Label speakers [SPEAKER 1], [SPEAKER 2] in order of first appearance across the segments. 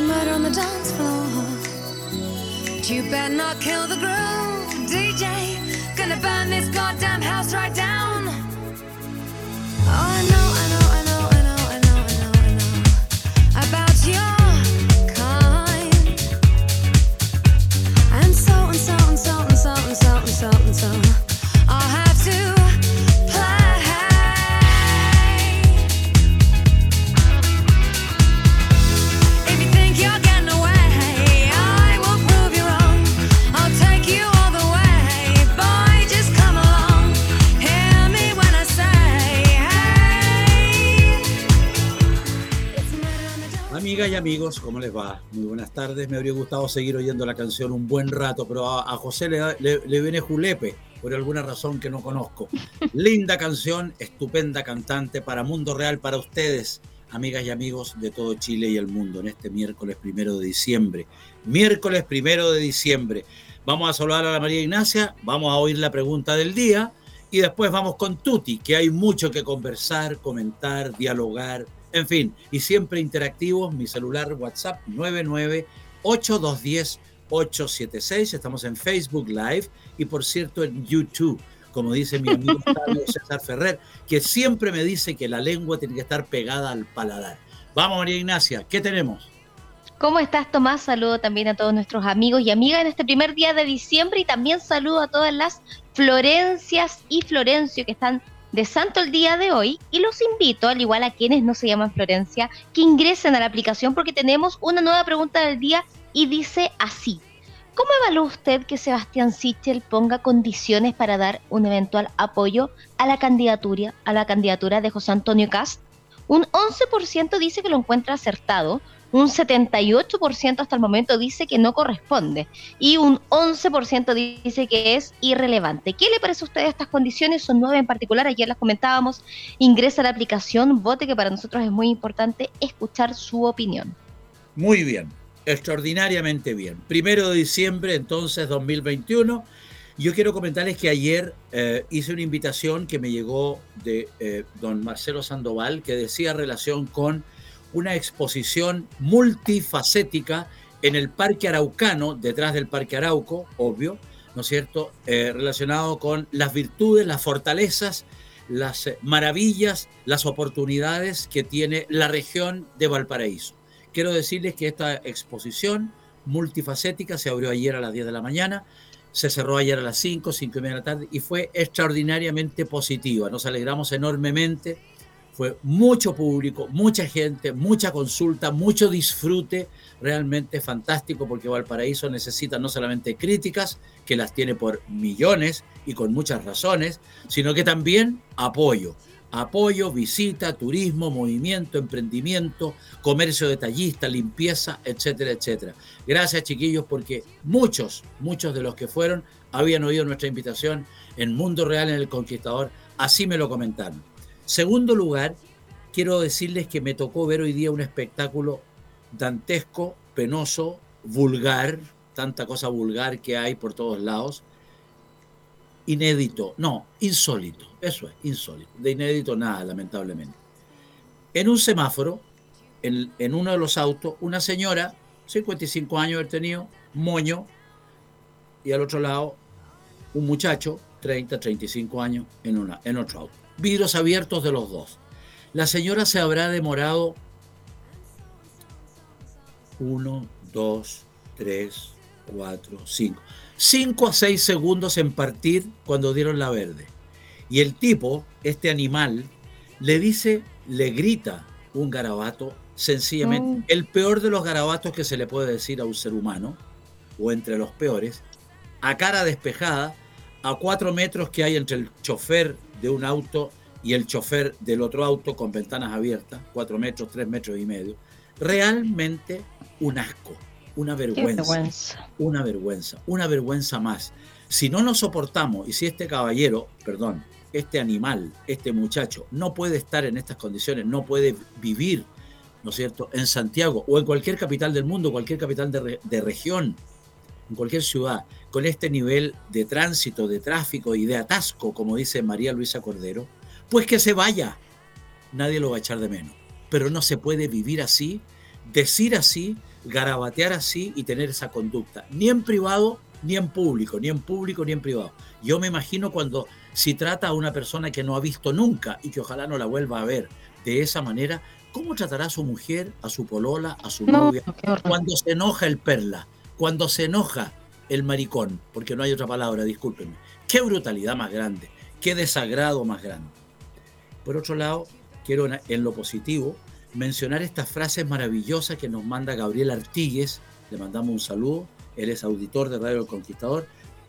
[SPEAKER 1] Murder on the dance floor. But you better not kill the groove, DJ. Gonna burn this goddamn house right down. Oh,
[SPEAKER 2] amigos, ¿cómo les va? Muy buenas tardes. Me habría gustado seguir oyendo la canción un buen rato, pero a, a José le, le- le viene julepe por alguna razón que no conozco. Linda canción, estupenda cantante para Mundo Real, para ustedes, amigas y amigos de todo Chile y el mundo, en este miércoles primero de diciembre. Miércoles primero de diciembre. Vamos a saludar a la María Ignacia, vamos a oír la pregunta del día y después vamos con Tuti, que hay mucho que conversar, comentar, dialogar, en fin, y siempre interactivos, mi celular WhatsApp 998220876, estamos en Facebook Live y por cierto en YouTube, como dice mi amigo César Ferrer, que siempre me dice que la lengua tiene que estar pegada al paladar. Vamos María Ignacia, ¿qué tenemos?
[SPEAKER 3] ¿Cómo estás, Tomás? Saludo también a todos nuestros amigos y amigas en este primer día de diciembre y también saludo a todas las Florencias y Florencio que están de santo el día de hoy y los invito, al igual a quienes no se llaman Florencia, que ingresen a la aplicación porque tenemos una nueva pregunta del día y dice así. ¿Cómo evalúa usted que Sebastián Sichel ponga condiciones para dar un eventual apoyo a la candidatura, a la candidatura de José Antonio Cast? Un 11% dice que lo encuentra acertado, un 78% hasta el momento dice que no corresponde y un 11% dice que es irrelevante. ¿Qué le parece a usted estas condiciones? Son nueve en particular, ayer las comentábamos. Ingresa a la aplicación, vote que para nosotros es muy importante escuchar su opinión.
[SPEAKER 2] Muy bien, extraordinariamente bien. Primero de diciembre, entonces, 2021. Yo quiero comentarles que ayer eh, hice una invitación que me llegó de eh, don Marcelo Sandoval, que decía relación con una exposición multifacética en el Parque Araucano, detrás del Parque Arauco, obvio, ¿no es cierto? Eh, relacionado con las virtudes, las fortalezas, las eh, maravillas, las oportunidades que tiene la región de Valparaíso. Quiero decirles que esta exposición multifacética se abrió ayer a las 10 de la mañana, se cerró ayer a las 5, 5 y media de la tarde y fue extraordinariamente positiva. Nos alegramos enormemente. Fue mucho público, mucha gente, mucha consulta, mucho disfrute, realmente fantástico porque Valparaíso necesita no solamente críticas, que las tiene por millones y con muchas razones, sino que también apoyo. Apoyo, visita, turismo, movimiento, emprendimiento, comercio detallista, limpieza, etcétera, etcétera. Gracias chiquillos porque muchos, muchos de los que fueron habían oído nuestra invitación en Mundo Real en el Conquistador, así me lo comentaron. Segundo lugar, quiero decirles que me tocó ver hoy día un espectáculo dantesco, penoso, vulgar, tanta cosa vulgar que hay por todos lados, inédito, no, insólito, eso es, insólito, de inédito nada, lamentablemente. En un semáforo, en, en uno de los autos, una señora, 55 años haber tenido, moño, y al otro lado, un muchacho, 30, 35 años, en, una, en otro auto. Vidrios abiertos de los dos. La señora se habrá demorado uno, dos, tres, cuatro, cinco. Cinco a seis segundos en partir cuando dieron la verde. Y el tipo, este animal, le dice, le grita un garabato, sencillamente, el peor de los garabatos que se le puede decir a un ser humano, o entre los peores, a cara despejada, a cuatro metros que hay entre el chofer de un auto y el chofer del otro auto con ventanas abiertas, cuatro metros, tres metros y medio. Realmente un asco, una vergüenza, una vergüenza, una vergüenza más. Si no nos soportamos y si este caballero, perdón, este animal, este muchacho, no puede estar en estas condiciones, no puede vivir, ¿no es cierto?, en Santiago o en cualquier capital del mundo, cualquier capital de, de región, en cualquier ciudad, con este nivel de tránsito, de tráfico y de atasco, como dice María Luisa Cordero, pues que se vaya. Nadie lo va a echar de menos. Pero no se puede vivir así, decir así, garabatear así y tener esa conducta, ni en privado ni en público, ni en público ni en privado. Yo me imagino cuando si trata a una persona que no ha visto nunca y que ojalá no la vuelva a ver de esa manera, ¿cómo tratará a su mujer, a su polola, a su novia? Cuando se enoja el perla, cuando se enoja el maricón, porque no hay otra palabra, discúlpenme. Qué brutalidad más grande, qué desagrado más grande. Por otro lado, quiero en lo positivo mencionar estas frases maravillosas que nos manda Gabriel Artigues, le mandamos un saludo, él es auditor de Radio El Conquistador,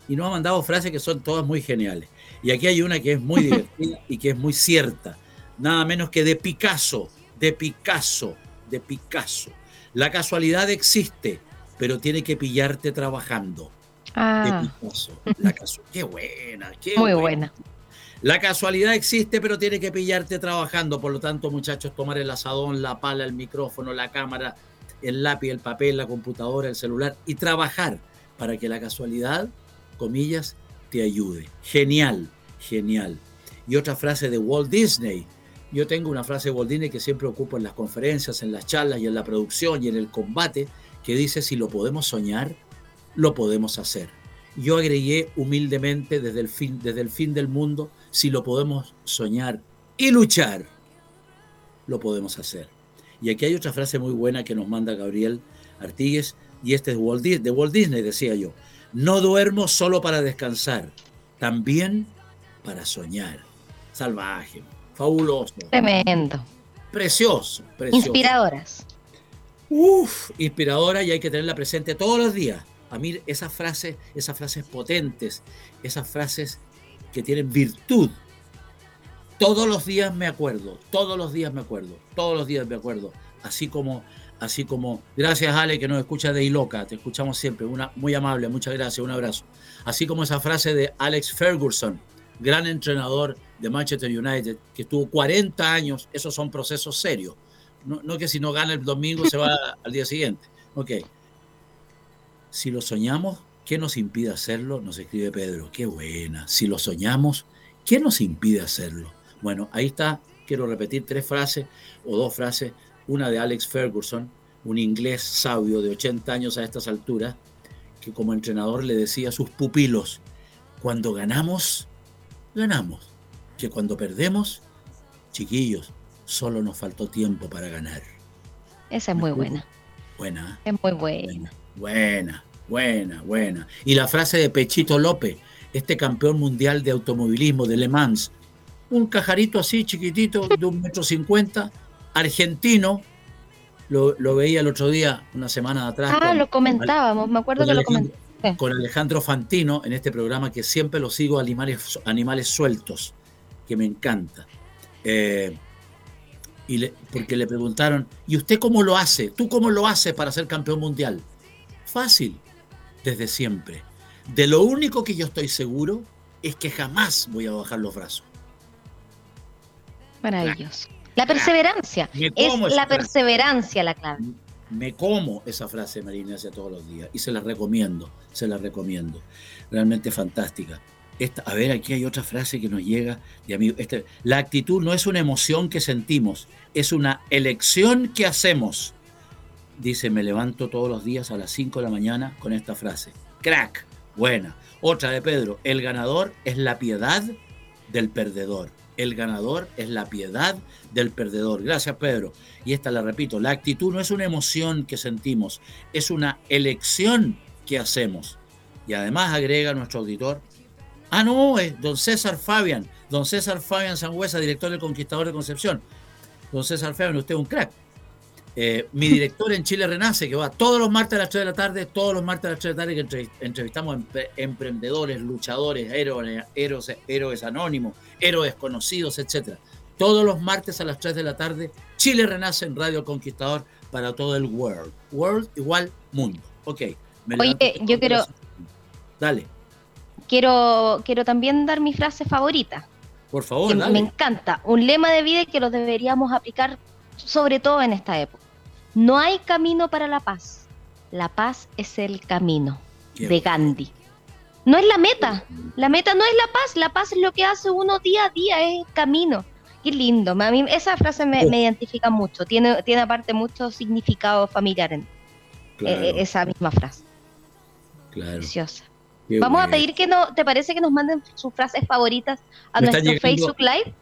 [SPEAKER 2] y nos ha mandado frases que son todas muy geniales. Y aquí hay una que es muy divertida y que es muy cierta, nada menos que de Picasso, de Picasso, de Picasso. La casualidad existe, pero tiene que pillarte trabajando.
[SPEAKER 3] Ah.
[SPEAKER 2] De Picasso. La qué buena, qué
[SPEAKER 3] muy buena.
[SPEAKER 2] La casualidad existe, pero tiene que pillarte trabajando. Por lo tanto, muchachos, tomar el asadón, la pala, el micrófono, la cámara, el lápiz, el papel, la computadora, el celular y trabajar para que la casualidad, comillas, te ayude. Genial, genial. Y otra frase de Walt Disney. Yo tengo una frase de Walt Disney que siempre ocupo en las conferencias, en las charlas y en la producción y en el combate, que dice, si lo podemos soñar, lo podemos hacer. Yo agregué humildemente desde el fin, desde el fin del mundo, si lo podemos soñar y luchar, lo podemos hacer. Y aquí hay otra frase muy buena que nos manda Gabriel Artigues, y este es de Walt, Disney, de Walt Disney, decía yo. No duermo solo para descansar, también para soñar. Salvaje, fabuloso.
[SPEAKER 3] Tremendo.
[SPEAKER 2] Precioso, precioso.
[SPEAKER 3] Inspiradoras.
[SPEAKER 2] Uf, inspiradora y hay que tenerla presente todos los días. A mí esas frases, esas frases potentes, esas frases que tienen virtud, todos los días me acuerdo, todos los días me acuerdo, todos los días me acuerdo. Así como, así como, gracias Ale que nos escucha de Iloca, te escuchamos siempre, una, muy amable, muchas gracias, un abrazo. Así como esa frase de Alex Ferguson, gran entrenador de Manchester United, que estuvo 40 años, esos son procesos serios. No, no que si no gana el domingo se va al día siguiente. Ok. Si lo soñamos, ¿qué nos impide hacerlo? Nos escribe Pedro. Qué buena. Si lo soñamos, ¿qué nos impide hacerlo? Bueno, ahí está, quiero repetir tres frases o dos frases. Una de Alex Ferguson, un inglés sabio de 80 años a estas alturas, que como entrenador le decía a sus pupilos, cuando ganamos, ganamos. Que cuando perdemos, chiquillos, solo nos faltó tiempo para ganar.
[SPEAKER 3] Esa es muy buena.
[SPEAKER 2] Buena.
[SPEAKER 3] Es muy buena.
[SPEAKER 2] Buena, buena, buena. Y la frase de Pechito López, este campeón mundial de automovilismo de Le Mans, un cajarito así chiquitito de un metro cincuenta, argentino. Lo, veía el otro día, una semana atrás.
[SPEAKER 3] Ah, lo comentábamos, me acuerdo que lo comentábamos.
[SPEAKER 2] Con Alejandro Fantino en este programa que siempre lo sigo, Animales, animales Sueltos, que me encanta. Eh, y le, porque le preguntaron, ¿y usted cómo lo hace? ¿Tú cómo lo haces para ser campeón mundial? Fácil, desde siempre. De lo único que yo estoy seguro es que jamás voy a bajar los brazos.
[SPEAKER 3] Maravilloso. La perseverancia. Es la perseverancia la clave.
[SPEAKER 2] Me como esa frase, Marina, hace todos los días. Y se la recomiendo, se la recomiendo. Realmente fantástica. Esta, a ver, aquí hay otra frase que nos llega de amigo. Este, la actitud no es una emoción que sentimos, es una elección que hacemos. Dice, me levanto todos los días a las 5 de la mañana con esta frase. Crack, buena. Otra de Pedro, el ganador es la piedad del perdedor. El ganador es la piedad del perdedor. Gracias, Pedro. Y esta la repito, la actitud no es una emoción que sentimos, es una elección que hacemos. Y además agrega nuestro auditor, ah, no, es don César Fabián, don César Fabián Sangüesa, director del Conquistador de Concepción. Don César Fabián, usted es un crack. Eh, mi director en Chile Renace, que va todos los martes a las 3 de la tarde, todos los martes a las 3 de la tarde, que entrevistamos emprendedores, luchadores, héroes, héroes, héroes anónimos, héroes conocidos, etc. Todos los martes a las 3 de la tarde, Chile Renace en Radio Conquistador para todo el world. World igual mundo. Ok.
[SPEAKER 3] Oye, yo quiero.
[SPEAKER 2] Dale.
[SPEAKER 3] Quiero, quiero también dar mi frase favorita.
[SPEAKER 2] Por favor,
[SPEAKER 3] dale. Me encanta. Un lema de vida que lo deberíamos aplicar sobre todo en esta época. No hay camino para la paz. La paz es el camino de Gandhi. No es la meta. La meta no es la paz. La paz es lo que hace uno día a día, es el camino. Qué lindo. A mí esa frase me, identifica mucho. Tiene, tiene aparte mucho significado familiar en e, e, esa misma frase.
[SPEAKER 2] Claro.
[SPEAKER 3] Preciosa. Vamos a pedir que no, ¿te parece que nos manden sus frases favoritas a nuestro Facebook Live?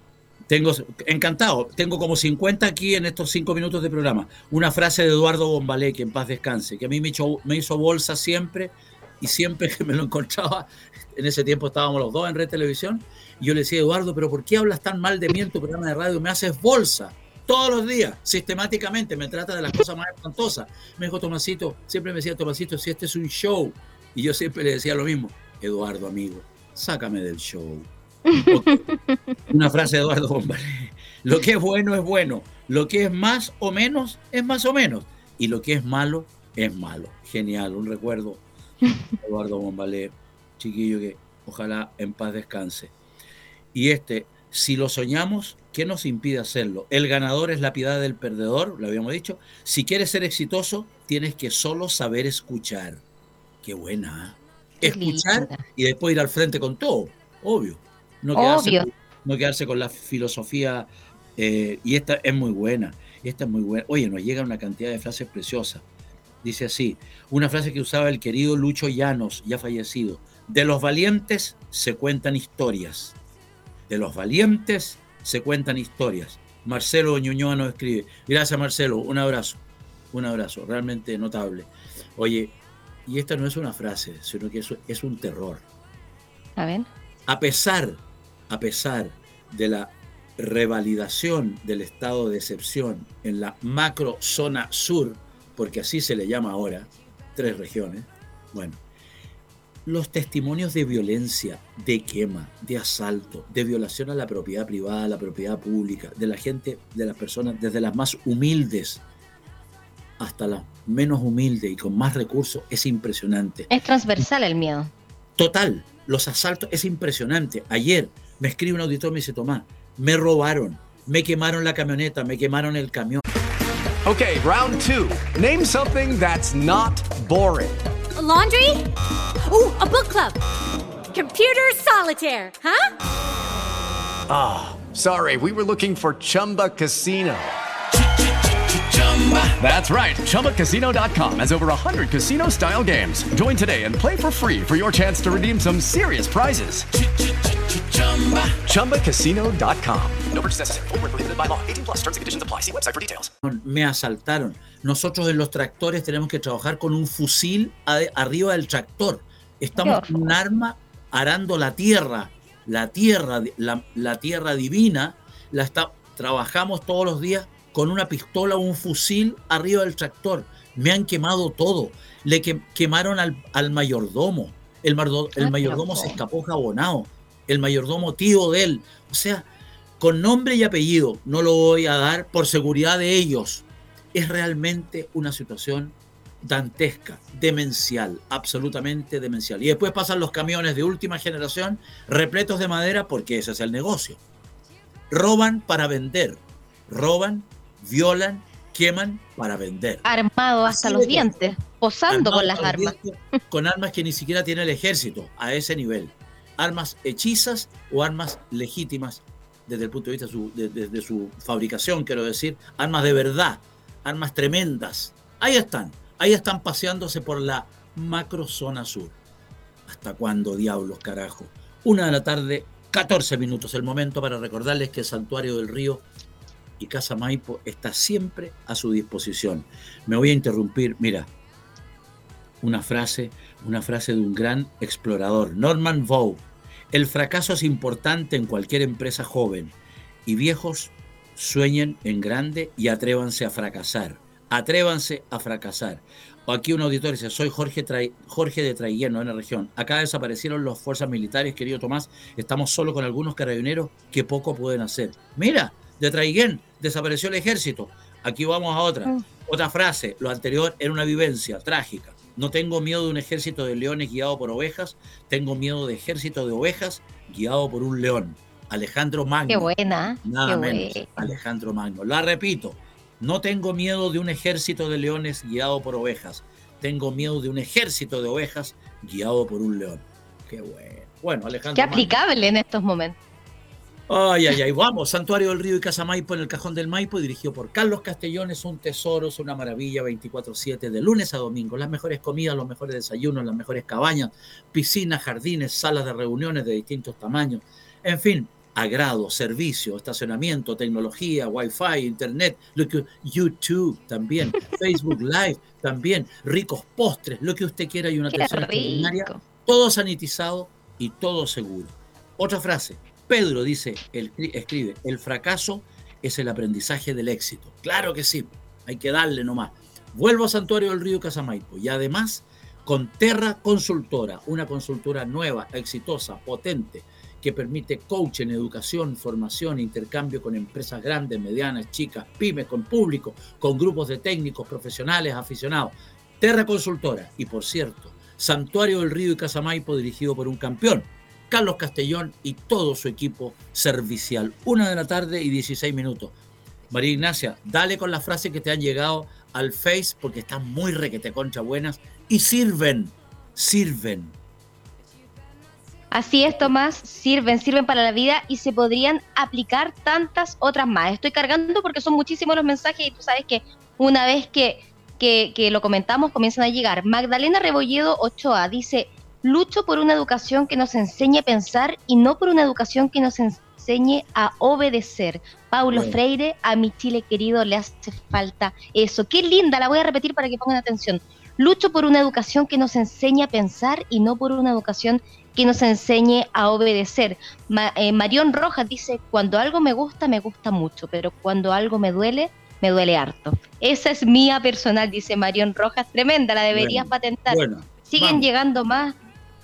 [SPEAKER 2] Tengo, encantado, tengo como 50 aquí en estos 5 minutos de programa. Una frase de Eduardo Bombalé, que en paz descanse, que a mí me, me hizo bolsa siempre y siempre que me lo encontraba, en ese tiempo estábamos los dos en Red Televisión, y yo le decía, Eduardo, pero ¿por qué hablas tan mal de mí en tu programa de radio? Me haces bolsa todos los días, sistemáticamente, me trata de las cosas más espantosas. Me dijo Tomasito, siempre me decía Tomasito, si este es un show, y yo siempre le decía lo mismo, Eduardo, amigo, sácame del show. Una frase de Eduardo Bombaré. Lo que es bueno es bueno. Lo que es más o menos es más o menos. Y lo que es malo es malo. Genial, un recuerdo. Eduardo Bombalé, chiquillo que ojalá en paz descanse. Y este, si lo soñamos, ¿qué nos impide hacerlo? El ganador es la piedad del perdedor, lo habíamos dicho. Si quieres ser exitoso, tienes que solo saber escuchar. Qué buena. ¿eh? Escuchar y después ir al frente con todo, obvio. No quedarse, no quedarse con la filosofía. Eh, y esta es muy buena. Esta es muy buena. Oye, nos llega una cantidad de frases preciosas. Dice así, una frase que usaba el querido Lucho Llanos, ya fallecido. De los valientes se cuentan historias. De los valientes se cuentan historias. Marcelo Ñuñoa nos escribe. Gracias, Marcelo. Un abrazo. Un abrazo. Realmente notable. Oye, y esta no es una frase, sino que es, es un terror.
[SPEAKER 3] A ver.
[SPEAKER 2] A pesar a pesar de la revalidación del estado de excepción en la macro zona sur, porque así se le llama ahora, tres regiones, bueno, los testimonios de violencia, de quema, de asalto, de violación a la propiedad privada, a la propiedad pública, de la gente, de las personas, desde las más humildes hasta las menos humildes y con más recursos, es impresionante.
[SPEAKER 3] Es transversal el miedo.
[SPEAKER 2] Total, los asaltos es impresionante. Ayer me escribe un auditor y me dice, Tomás, me robaron, me quemaron la camioneta, me quemaron el camión.
[SPEAKER 4] Okay, round two. Name something that's not boring.
[SPEAKER 5] A laundry? Ooh, a book club. Computer solitaire, huh?
[SPEAKER 4] Ah, oh, sorry, we were looking for Chumba Casino. That's right. ChumbaCasino.com has over 100 casino style games. Join today and play for free for your chance to redeem some serious prizes. ChumbaCasino.com. No purchase necessary. Prohibited by law. 18 plus terms and conditions apply. See website for details.
[SPEAKER 2] Me asaltaron. Nosotros en los tractores tenemos que trabajar con un fusil arriba del tractor. Estamos con un arma arando la tierra. La tierra, la, la tierra divina, la está, trabajamos todos los días con una pistola o un fusil arriba del tractor. Me han quemado todo. Le quemaron al, al mayordomo. El, el ah, mayordomo se escapó jabonado. El mayordomo tío de él. O sea, con nombre y apellido, no lo voy a dar por seguridad de ellos. Es realmente una situación dantesca, demencial, absolutamente demencial. Y después pasan los camiones de última generación repletos de madera porque ese es el negocio. Roban para vender, roban violan, queman para vender.
[SPEAKER 3] Armado hasta los dientes, posando con las armas.
[SPEAKER 2] con armas que ni siquiera tiene el ejército, a ese nivel. Armas hechizas o armas legítimas desde el punto de vista de, su fabricación, quiero decir, armas de verdad, armas tremendas. Ahí están, ahí están paseándose por la macro zona sur. ¿Hasta cuándo, diablos, carajo? Una de la tarde, 14 minutos, el momento para recordarles que el Santuario del Río y Casa Maipo está siempre a su disposición. Me voy a interrumpir, mira, una frase, una frase de un gran explorador, Norman Vaux. El fracaso es importante en cualquier empresa joven y viejos sueñen en grande y atrévanse a fracasar. Atrévanse a fracasar. Aquí un auditor dice, soy Jorge, Jorge de Traigueno, en la región. Acá desaparecieron las fuerzas militares, querido Tomás. Estamos solo con algunos carabineros que poco pueden hacer. Mira, de Traiguén desapareció el ejército. Aquí vamos a otra.
[SPEAKER 3] Mm.
[SPEAKER 2] Otra frase, lo anterior era una vivencia trágica. No tengo miedo de un ejército de leones guiado por ovejas, tengo miedo de ejército de ovejas guiado por un león. Alejandro Magno.
[SPEAKER 3] Qué buena.
[SPEAKER 2] Nada
[SPEAKER 3] qué
[SPEAKER 2] menos.
[SPEAKER 3] buena.
[SPEAKER 2] Alejandro Magno. La repito, no tengo miedo de un ejército de leones guiado por ovejas. Tengo miedo de un ejército de ovejas guiado por un león. Qué bueno. Bueno, Alejandro.
[SPEAKER 3] Qué
[SPEAKER 2] Magno.
[SPEAKER 3] aplicable en estos momentos.
[SPEAKER 2] Ay, ay, ay, vamos. Santuario del Río y Casa Maipo en el Cajón del Maipo, dirigido por Carlos Castellón. Es un tesoro, es una maravilla 24-7, de lunes a domingo. Las mejores comidas, los mejores desayunos, las mejores cabañas, piscinas, jardines, salas de reuniones de distintos tamaños. En fin, agrado, servicio, estacionamiento, tecnología, wifi, internet, lo que, YouTube también, Facebook Live también, ricos postres, lo que usted quiera y una atención extraordinaria todo sanitizado y todo seguro. Otra frase, Pedro dice, escribe, el fracaso es el aprendizaje del éxito. Claro que sí, hay que darle nomás. Vuelvo a Santuario del Río Casamaipo y además con Terra Consultora, una consultora nueva, exitosa, potente, que permite coaching, educación, formación, intercambio con empresas grandes, medianas, chicas, pymes, con público, con grupos de técnicos, profesionales, aficionados. Terra Consultora y por cierto, Santuario del Río y Casamaipo dirigido por un campeón, Carlos Castellón y todo su equipo servicial. Una de la tarde y 16 minutos. María Ignacia, dale con las frases que te han llegado al Face porque están muy requete concha buenas y sirven, sirven.
[SPEAKER 3] Así es, Tomás, sirven, sirven para la vida y se podrían aplicar tantas otras más. Estoy cargando porque son muchísimos los mensajes y tú sabes que una vez que, que, que lo comentamos comienzan a llegar. Magdalena Rebolledo Ochoa dice, lucho por una educación que nos enseñe a pensar y no por una educación que nos enseñe a obedecer. Paulo
[SPEAKER 2] Bueno.
[SPEAKER 3] Freire, a mi Chile querido le hace falta eso. Qué linda, la voy a repetir para que pongan atención. Lucho por una educación que nos enseñe a pensar y no por una educación que nos enseñe a obedecer. Ma- eh, Marión Rojas dice, cuando algo me gusta, me gusta mucho, pero cuando algo me duele, me duele harto. Esa es mía personal, dice Marión Rojas, tremenda, la deberías
[SPEAKER 2] Bueno,
[SPEAKER 3] patentar.
[SPEAKER 2] Bueno,
[SPEAKER 3] Siguen
[SPEAKER 2] vamos,
[SPEAKER 3] llegando más.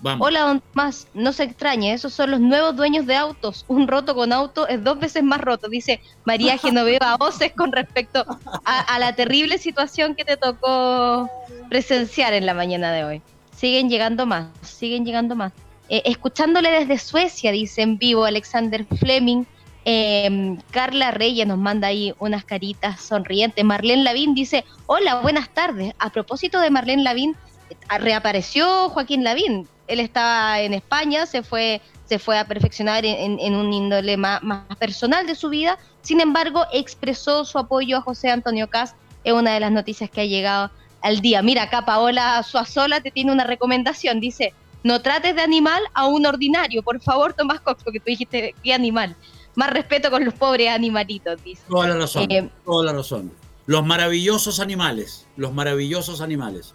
[SPEAKER 2] Vamos.
[SPEAKER 3] Hola, don Tomás, no se extrañe, esos son los nuevos dueños de autos. Un roto con auto es dos veces más roto, dice María Genoveva Voces con respecto a, a la terrible situación que te tocó presenciar en la mañana de hoy. Siguen llegando más, siguen llegando más. Eh, escuchándole desde Suecia, dice en vivo Alexander Fleming. Eh, Carla Reyes nos manda ahí unas caritas sonrientes. Marlene Lavín dice, hola, buenas tardes. A propósito de Marlene Lavín, eh, reapareció Joaquín Lavín. Él estaba en España, se fue, se fue a perfeccionar en, un índole más, más personal de su vida. Sin embargo, expresó su apoyo a José Antonio Caz. Es una de las noticias que ha llegado al día. Mira, acá Paola Suazola te tiene una recomendación. Dice, no trates de animal a un ordinario. Por favor, Tomás Cox, porque tú dijiste, ¿qué animal? Más respeto con los pobres animalitos, dice.
[SPEAKER 2] Toda la razón,
[SPEAKER 3] Eh,
[SPEAKER 2] toda la razón. Los maravillosos animales, los maravillosos animales.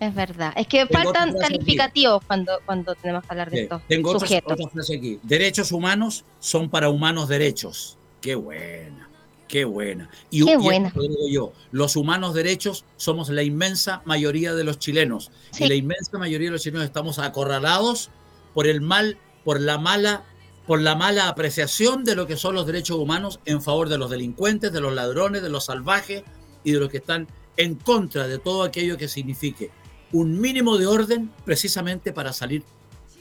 [SPEAKER 3] Es verdad. Es que
[SPEAKER 2] Tengo
[SPEAKER 3] faltan
[SPEAKER 2] aquí.
[SPEAKER 3] calificativos cuando, cuando tenemos que hablar de
[SPEAKER 2] Sí,
[SPEAKER 3] estos
[SPEAKER 2] Tengo otra,
[SPEAKER 3] sujetos.
[SPEAKER 2] otra frase aquí. Derechos humanos son para humanos derechos. Qué buena, qué buena. Y,
[SPEAKER 3] Qué buena.
[SPEAKER 2] esto lo digo yo, los humanos derechos somos la inmensa mayoría de los chilenos.
[SPEAKER 3] Sí.
[SPEAKER 2] Y la inmensa mayoría de los chilenos estamos acorralados por el mal, por la mala, por la mala apreciación de lo que son los derechos humanos en favor de los delincuentes, de los ladrones, de los salvajes y de los que están en contra de todo aquello que signifique un mínimo de orden precisamente para salir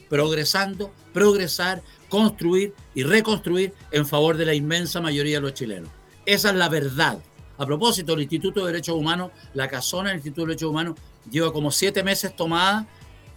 [SPEAKER 2] progresando, progresar, construir y reconstruir en favor de la inmensa mayoría de los chilenos. Esa es la verdad. A propósito, el Instituto de Derechos Humanos, la casona del Instituto de Derechos Humanos, lleva como siete meses tomada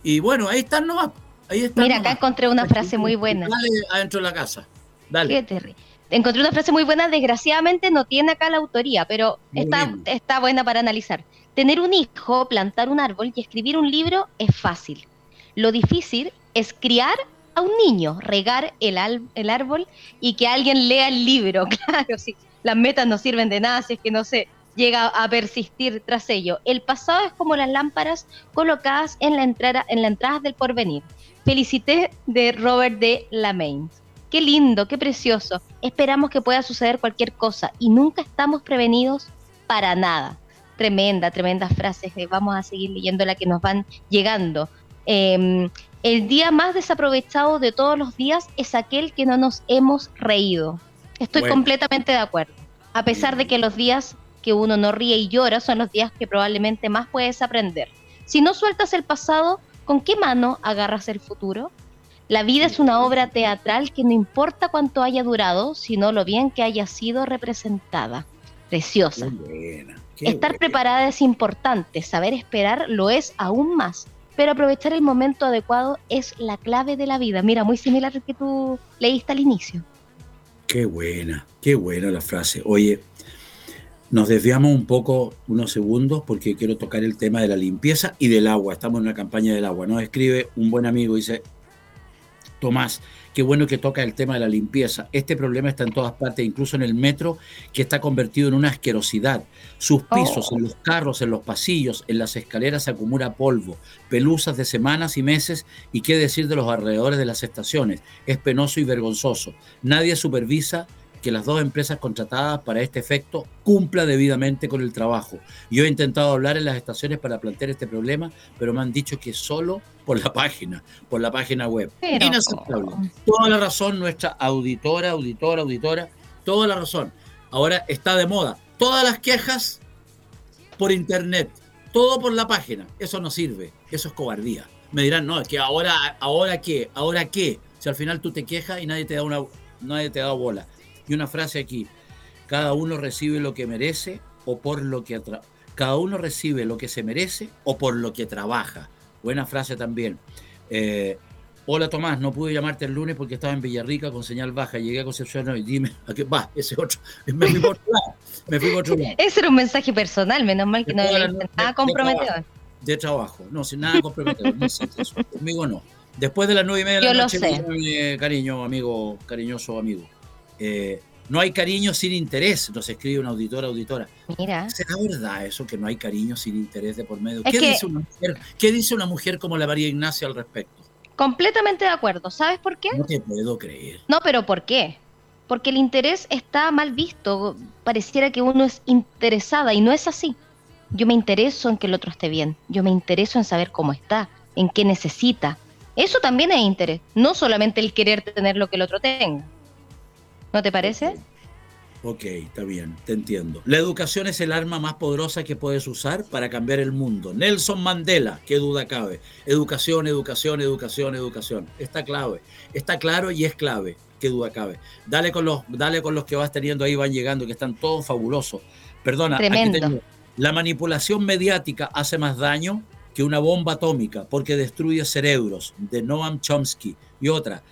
[SPEAKER 2] y bueno, ahí están nomás. Ahí están
[SPEAKER 3] Mira, acá encontré una frase muy buena.
[SPEAKER 2] Dale adentro de la casa. Dale.
[SPEAKER 3] Qué Encontré una frase muy buena, desgraciadamente no tiene acá la autoría, pero
[SPEAKER 2] Muy
[SPEAKER 3] está,
[SPEAKER 2] bien.
[SPEAKER 3] está buena para analizar. Tener un hijo, plantar un árbol y escribir un libro es fácil. Lo difícil es criar a un niño, regar el, árbol y que alguien lea el libro. Claro, sí. Las metas no sirven de nada si es que no se llega a persistir tras ello. El pasado es como las lámparas colocadas en la entrada, en del porvenir. Felicité de Robert de Lamaine. Qué lindo, qué precioso. Esperamos que pueda suceder cualquier cosa y nunca estamos prevenidos para nada. Tremenda, tremendas frases. eh, Vamos a seguir leyendo la que nos van llegando. Eh, el día más desaprovechado de todos los días es aquel que no nos hemos reído. Estoy
[SPEAKER 2] Bueno.
[SPEAKER 3] completamente de acuerdo. A pesar de que los días que uno no ríe y llora son los días que probablemente más puedes aprender. Si no sueltas el pasado, ¿con qué mano agarras el futuro? La vida es una obra teatral que no importa cuánto haya durado, sino lo bien que haya sido representada. Preciosa.
[SPEAKER 2] Buena, qué
[SPEAKER 3] Estar
[SPEAKER 2] buena.
[SPEAKER 3] preparada es importante, saber esperar lo es aún más, pero aprovechar el momento adecuado es la clave de la vida. Mira, muy similar al que tú leíste al inicio.
[SPEAKER 2] Qué buena, qué buena la frase. Oye, nos desviamos un poco unos segundos porque quiero tocar el tema de la limpieza y del agua. Estamos en una campaña del agua. Nos escribe un buen amigo, dice, Tomás, qué bueno que toca el tema de la limpieza. Este problema está en todas partes, incluso en el metro, que está convertido en una asquerosidad. Sus pisos,
[SPEAKER 3] Oh.
[SPEAKER 2] en los carros, en los pasillos, en las escaleras se acumula polvo, pelusas de semanas y meses, y qué decir de los alrededores de las estaciones. Es penoso y vergonzoso. Nadie supervisa que las dos empresas contratadas para este efecto cumplan debidamente con el trabajo. Yo he intentado hablar en las estaciones para plantear este problema, pero me han dicho que solo por la página, por la página web.
[SPEAKER 3] Pero-
[SPEAKER 2] Inaceptable. Toda la razón nuestra auditora, auditora, auditora, toda la razón. Ahora está de moda. Todas las quejas por internet, todo por la página. Eso no sirve, eso es cobardía. Me dirán, no, es que ahora, ahora qué, ahora qué. Si al final tú te quejas y nadie te da una, nadie te da bola. Y una frase aquí, cada uno recibe lo que merece o por lo que cada uno recibe lo que se merece o por lo que trabaja. Buena frase también. Eh, Hola Tomás, no pude llamarte el lunes porque estaba en Villarrica con señal baja. Llegué a Concepción y dime, ¿a qué va? Ese otro. Me fui por otro lado. Me fui por otro lado.
[SPEAKER 3] Ese era un mensaje personal, menos mal que no
[SPEAKER 2] noche
[SPEAKER 3] nada comprometedor.
[SPEAKER 2] De trabajo. No, sin nada comprometedor. No existe eso. Conmigo no. Después de las nueve y media de
[SPEAKER 3] Yo
[SPEAKER 2] la
[SPEAKER 3] lo
[SPEAKER 2] noche,
[SPEAKER 3] sé.
[SPEAKER 2] cariño, amigo, cariñoso amigo. Eh, no hay cariño sin interés, nos escribe una auditora, auditora.
[SPEAKER 3] Mira,
[SPEAKER 2] ¿Será verdad eso que no hay cariño sin interés de por medio? ¿Qué,
[SPEAKER 3] que-
[SPEAKER 2] dice una mujer, ¿Qué dice una mujer como la María Ignacia al respecto?
[SPEAKER 3] completamente de acuerdo. ¿Sabes por qué?
[SPEAKER 2] No te puedo creer.
[SPEAKER 3] No, pero ¿por qué? Porque el interés está mal visto. Pareciera que uno es interesada y no es así. Yo me intereso en que el otro esté bien. Yo me intereso en saber cómo está, en qué necesita. Eso también es interés. No solamente el querer tener lo que el otro tenga. ¿No te parece?
[SPEAKER 2] Ok, está bien, te entiendo. La educación es el arma más poderosa que puedes usar para cambiar el mundo. Nelson Mandela, qué duda cabe. Educación, educación, educación, educación. Está clave, está claro y es clave, qué duda cabe. Dale con los, dale con los que vas teniendo ahí, van llegando, que están todos fabulosos. Perdona, aquí
[SPEAKER 3] Tremendo.
[SPEAKER 2] tengo- la manipulación mediática hace más daño que una bomba atómica porque destruye cerebros, de Noam Chomsky. Y otra,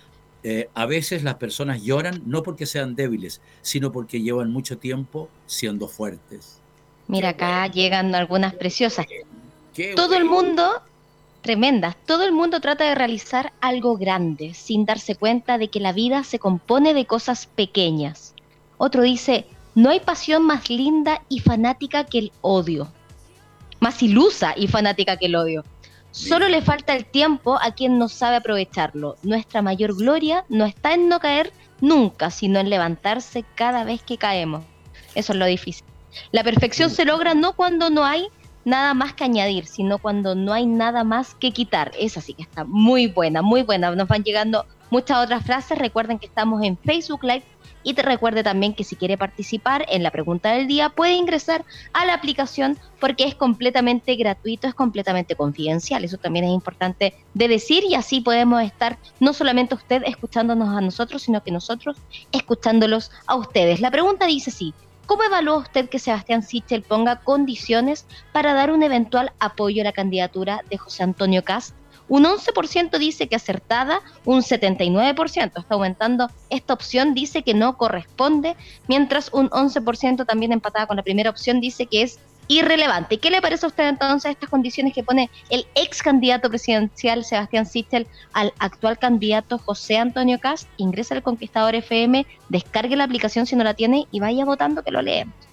[SPEAKER 2] eh, a veces las personas lloran no porque sean débiles, sino porque llevan mucho tiempo siendo fuertes.
[SPEAKER 3] Mira, acá llegan algunas preciosas.
[SPEAKER 2] Qué
[SPEAKER 3] Todo el mundo, tremendas, todo el mundo trata de realizar algo grande sin darse cuenta de que la vida se compone de cosas pequeñas. Otro dice, no hay pasión más linda y fanática que el odio. Más ilusa y fanática que el odio. Solo le falta el tiempo a quien no sabe aprovecharlo. Nuestra mayor gloria no está en no caer nunca, sino en levantarse cada vez que caemos. Eso es lo difícil. La perfección se logra no cuando no hay nada más que añadir, sino cuando no hay nada más que quitar. Esa sí que está muy buena, muy buena. Nos van llegando muchas otras frases. Recuerden que estamos en Facebook Live y te recuerde también que si quiere participar en la pregunta del día puede ingresar a la aplicación porque es completamente gratuito, es completamente confidencial. Eso también es importante de decir y así podemos estar no solamente usted escuchándonos a nosotros, sino que nosotros escuchándolos a ustedes. La pregunta dice sí. ¿Cómo evalúa usted que Sebastián Sichel ponga condiciones para dar un eventual apoyo a la candidatura de José Antonio Cast? Un 11% dice que acertada, un 79% está aumentando. Esta opción dice que no corresponde, mientras un 11% también empatada con la primera opción dice que es irrelevante. ¿Qué le parece a usted entonces estas condiciones que pone el ex candidato presidencial Sebastián Sichel al actual candidato José Antonio Cast? Ingresa al Conquistador FM, descargue la aplicación si no la tiene y vaya votando que lo leemos.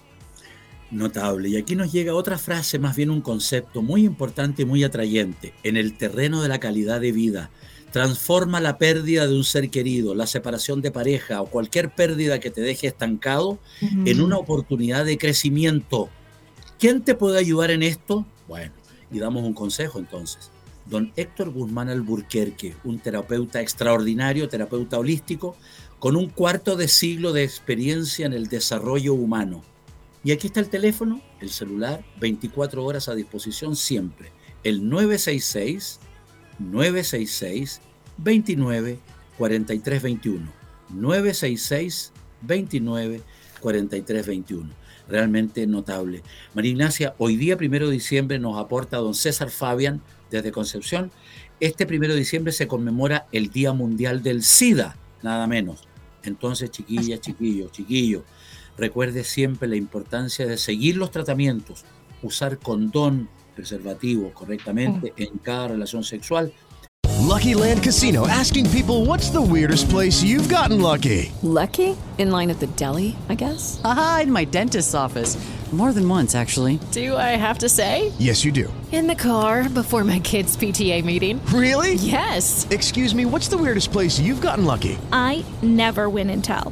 [SPEAKER 2] Notable. Y aquí nos llega otra frase, más bien un concepto muy importante y muy atrayente. En el terreno de la calidad de vida, transforma la pérdida de un ser querido, la separación de pareja o cualquier pérdida que te deje estancado en una oportunidad de crecimiento. ¿Quién te puede ayudar en esto? Bueno, y damos un consejo entonces. Don Héctor Guzmán Alburquerque, un terapeuta extraordinario, terapeuta holístico, con un cuarto de siglo de experiencia en el desarrollo humano. Y aquí está el teléfono, el celular, 24 horas a disposición siempre. El 966 966 29 43 21. 966 29 43 21. Realmente notable. María Ignacia, hoy día, primero de diciembre, nos aporta don César Fabian desde Concepción. Este primero de diciembre se conmemora el Día Mundial del SIDA, nada menos. Entonces, chiquillas, chiquillos, chiquillos, recuerde siempre la importancia de seguir los tratamientos, usar condón, preservativo correctamente mm. en cada relación sexual.
[SPEAKER 6] Lucky Land Casino asking people what's the weirdest place you've gotten lucky?
[SPEAKER 7] Lucky? In line at the deli, I guess?
[SPEAKER 8] Aha, in my dentist's office. More than once, actually.
[SPEAKER 7] Do I have to say?
[SPEAKER 6] Yes, you do.
[SPEAKER 7] In the car before my kids' PTA meeting.
[SPEAKER 6] Really?
[SPEAKER 7] Yes.
[SPEAKER 6] Excuse me, what's the weirdest place you've gotten lucky?
[SPEAKER 9] I never win and tell.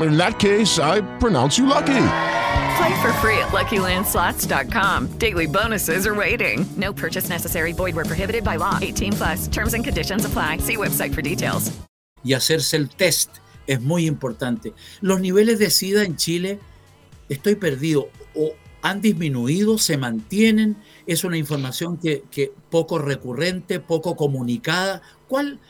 [SPEAKER 10] In that case, I pronounce you lucky.
[SPEAKER 11] Play for free at LuckyLandSlots.com. Daily bonuses are waiting. No purchase necessary. Void where prohibited by law. 18 plus. Terms and conditions apply. See website for details.
[SPEAKER 2] Y hacerse el test es muy importante. Los niveles de SIDA en Chile, estoy perdido, o han disminuido, se mantienen. Es una información que, que poco recurrente, poco comunicada. ¿Cuál,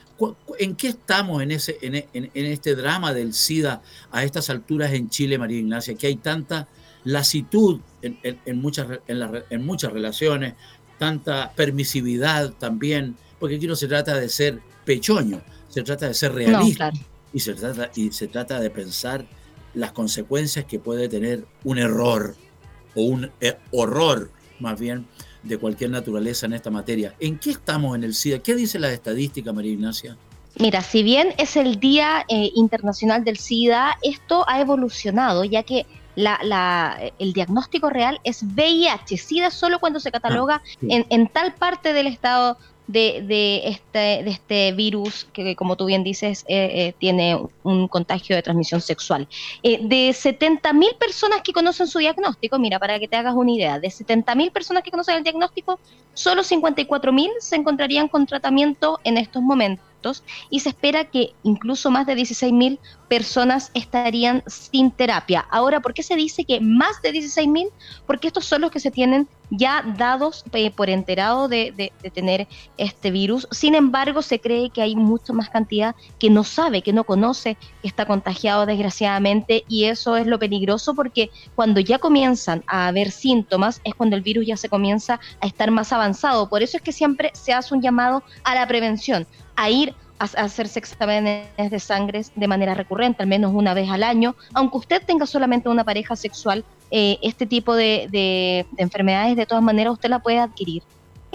[SPEAKER 2] ¿En qué estamos en, ese, en, en, en, este drama del SIDA a estas alturas en Chile, María Ignacia? Que hay tanta lasitud en, muchas, en, muchas relaciones, tanta permisividad también, porque aquí no se trata de ser pechoño, se trata de ser realista
[SPEAKER 3] No, claro.
[SPEAKER 2] y, se trata, y se trata de pensar las consecuencias que puede tener un error o un eh, horror, más bien, de cualquier naturaleza en esta materia. ¿En qué estamos en el SIDA? ¿Qué dice la estadística, María Ignacia?
[SPEAKER 3] Mira, si bien es el Día eh, Internacional del SIDA, esto ha evolucionado, ya que la, la, el diagnóstico real es VIH, SIDA solo cuando se cataloga
[SPEAKER 2] sí.
[SPEAKER 3] en, en tal parte del estado de, de, este, de este virus que, como tú bien dices, eh, eh, tiene un contagio de transmisión sexual. Eh, de 70.000 personas que conocen su diagnóstico, mira, para que te hagas una idea, de 70.000 personas que conocen el diagnóstico, solo 54.000 se encontrarían con tratamiento en estos momentos y se espera que incluso más de 16.000 personas estarían sin terapia. Ahora, ¿por qué se dice que más de 16.000? Porque estos son los que se tienen ya dados eh, por enterado de, de, de, tener este virus. Sin embargo, se cree que hay mucha más cantidad que no sabe, que no conoce, que está contagiado desgraciadamente y eso es lo peligroso porque cuando ya comienzan a haber síntomas es cuando el virus ya se comienza a estar más avanzado. Por eso es que siempre se hace un llamado a la prevención, a ir a hacerse exámenes de sangre de manera recurrente, al menos una vez al año, aunque usted tenga solamente una pareja sexual, eh, este tipo de, de, de, enfermedades de todas maneras usted la puede adquirir.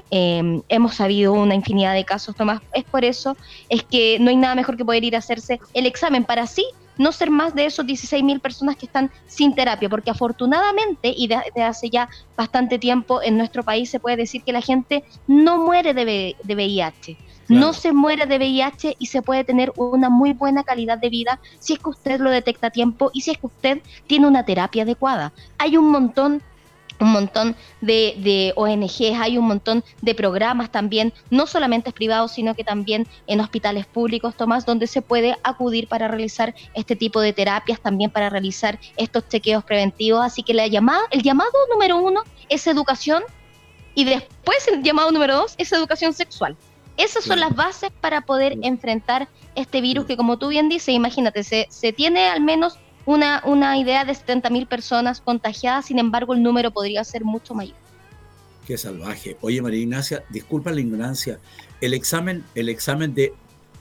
[SPEAKER 3] Eh, hemos sabido una infinidad de casos, Tomás, es por eso, es que no hay nada mejor que poder ir a hacerse el examen para así no ser más de esos 16 mil personas que están sin terapia, porque afortunadamente y desde hace ya bastante tiempo en nuestro país se puede decir que la gente no muere de, de VIH. No se muere de VIH y se puede tener una muy buena calidad de vida si es que usted lo detecta a tiempo y si es que usted tiene una terapia adecuada. Hay un montón un montón de, de, ONGs, hay un montón de programas también, no solamente privados, sino que también en hospitales públicos, Tomás, donde se puede acudir para realizar este tipo de terapias, también para realizar estos chequeos preventivos. Así que la llamada, el llamado número uno es educación y después el llamado número dos es educación sexual. Esas son las bases para poder enfrentar este virus que, como tú bien dices, imagínate, se, se tiene al menos una, una idea de 70.000 personas contagiadas, sin embargo el número podría ser mucho mayor.
[SPEAKER 2] Qué salvaje. Oye, María Ignacia, disculpa la ignorancia. El examen, el examen de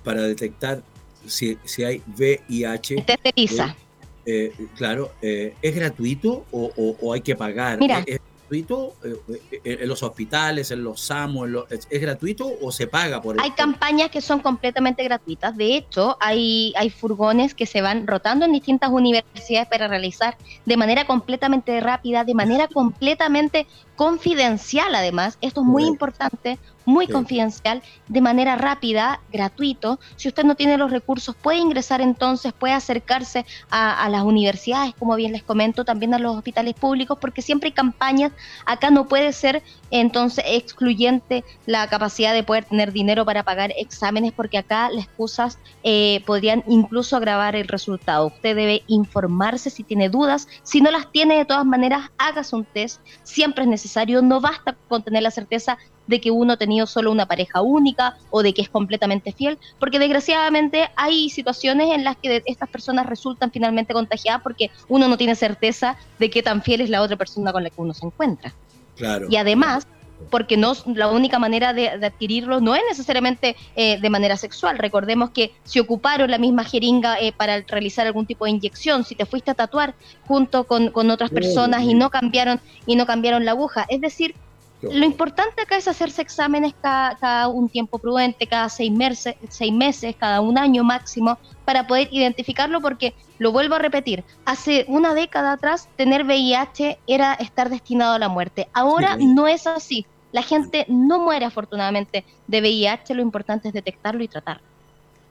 [SPEAKER 2] para detectar si, si hay VIH.
[SPEAKER 3] Test de PISA.
[SPEAKER 2] Eh, eh, claro, eh, ¿es gratuito o, o, o, hay que pagar?
[SPEAKER 3] Mira,
[SPEAKER 2] ¿Es, gratuito? Eh, eh, ¿En los hospitales, en los SAMU, en los- ¿es, gratuito o se paga por
[SPEAKER 3] Hay
[SPEAKER 2] esto?
[SPEAKER 3] campañas que son completamente gratuitas. De hecho, hay, hay furgones que se van rotando en distintas universidades para realizar de manera completamente rápida, de manera completamente confidencial además. Esto es muy importante, muy
[SPEAKER 12] Sí.
[SPEAKER 3] confidencial, de manera rápida, gratuito. Si usted no tiene los recursos, puede ingresar entonces, puede acercarse a, a las universidades, como bien les comento, también a los hospitales públicos, porque siempre hay campañas. Acá no puede ser entonces excluyente la capacidad de poder tener dinero para pagar exámenes, porque acá las excusas eh, podrían incluso agravar el resultado. Usted debe informarse si tiene dudas. Si no las tiene, de todas maneras, hágase un test. Siempre es necesario. No basta con tener la certeza de que uno ha tenido solo una pareja única o de que es completamente fiel, porque desgraciadamente hay situaciones en las que estas personas resultan finalmente contagiadas porque uno no tiene certeza de qué tan fiel es la otra persona con la que uno se encuentra.
[SPEAKER 2] Claro.
[SPEAKER 3] Y además, porque no la única manera de, de adquirirlo no es necesariamente eh, de manera sexual. Recordemos que si ocuparon la misma jeringa eh, para realizar algún tipo de inyección, si te fuiste a tatuar junto con, con otras personas y no cambiaron y no cambiaron la aguja, es decir, lo importante acá es hacerse exámenes cada, cada un tiempo prudente, cada seis meses, seis meses, cada un año máximo, para poder identificarlo, porque lo vuelvo a repetir, hace una década atrás tener VIH era estar destinado a la muerte. Ahora
[SPEAKER 2] Sí.
[SPEAKER 3] no es así. La gente no muere afortunadamente de VIH, lo importante es detectarlo y tratarlo.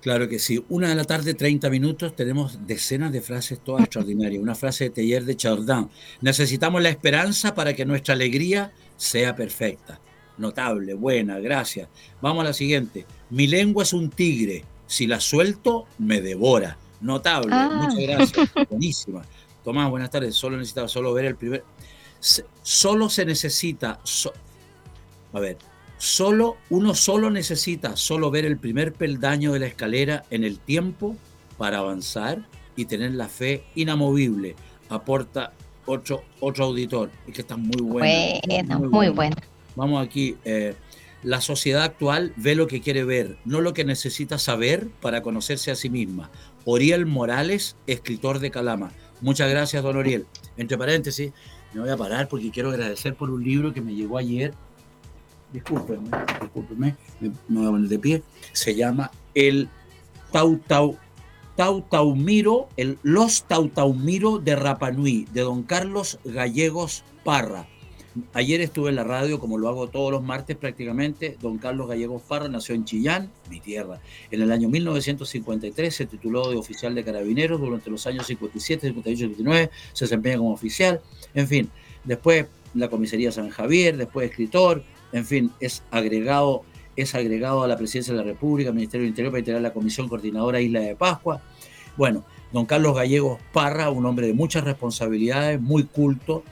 [SPEAKER 2] Claro que sí. Una de la tarde, 30 minutos, tenemos decenas de frases todas extraordinarias. Una frase de Teilhard de Chardin. Necesitamos la esperanza para que nuestra alegría sea perfecta. Notable, buena, gracias. Vamos a la siguiente. Mi lengua es un tigre. Si la suelto, me devora. Notable,
[SPEAKER 3] Ah.
[SPEAKER 2] muchas gracias. Buenísima. Tomás, buenas tardes. Solo necesitaba solo ver el primer. Se- Solo se necesita. so- A ver, solo uno solo necesita solo ver el primer peldaño de la escalera en el tiempo para avanzar y tener la fe inamovible. Aporta otro, otro auditor. Es que está muy buena.
[SPEAKER 3] Buena, muy buena.
[SPEAKER 2] Vamos aquí. eh, la sociedad actual ve lo que quiere ver, no lo que necesita saber para conocerse a sí misma. Oriel Morales, escritor de Calama. Muchas gracias, don Oriel. Entre paréntesis, me voy a parar porque quiero agradecer por un libro que me llegó ayer. Discúlpenme, discúlpenme, me, voy a poner de pie. Se llama El Tautau, Tautaumiro, el Los Tautaumiro de Rapanui, de don Carlos Gallegos Parra. Ayer estuve en la radio, como lo hago todos los martes prácticamente. Don Carlos Gallegos Parra nació en Chillán, mi tierra. En el año 1953 se tituló de oficial de carabineros. Durante los años 57, 58 y 59 se desempeña como oficial. En fin, después la comisaría San Javier, después escritor. En fin, es agregado, es agregado a la presidencia de la República, Ministerio del Interior para integrar la Comisión Coordinadora Isla de Pascua. Bueno, don Carlos Gallegos Parra, un hombre de muchas responsabilidades, muy culto,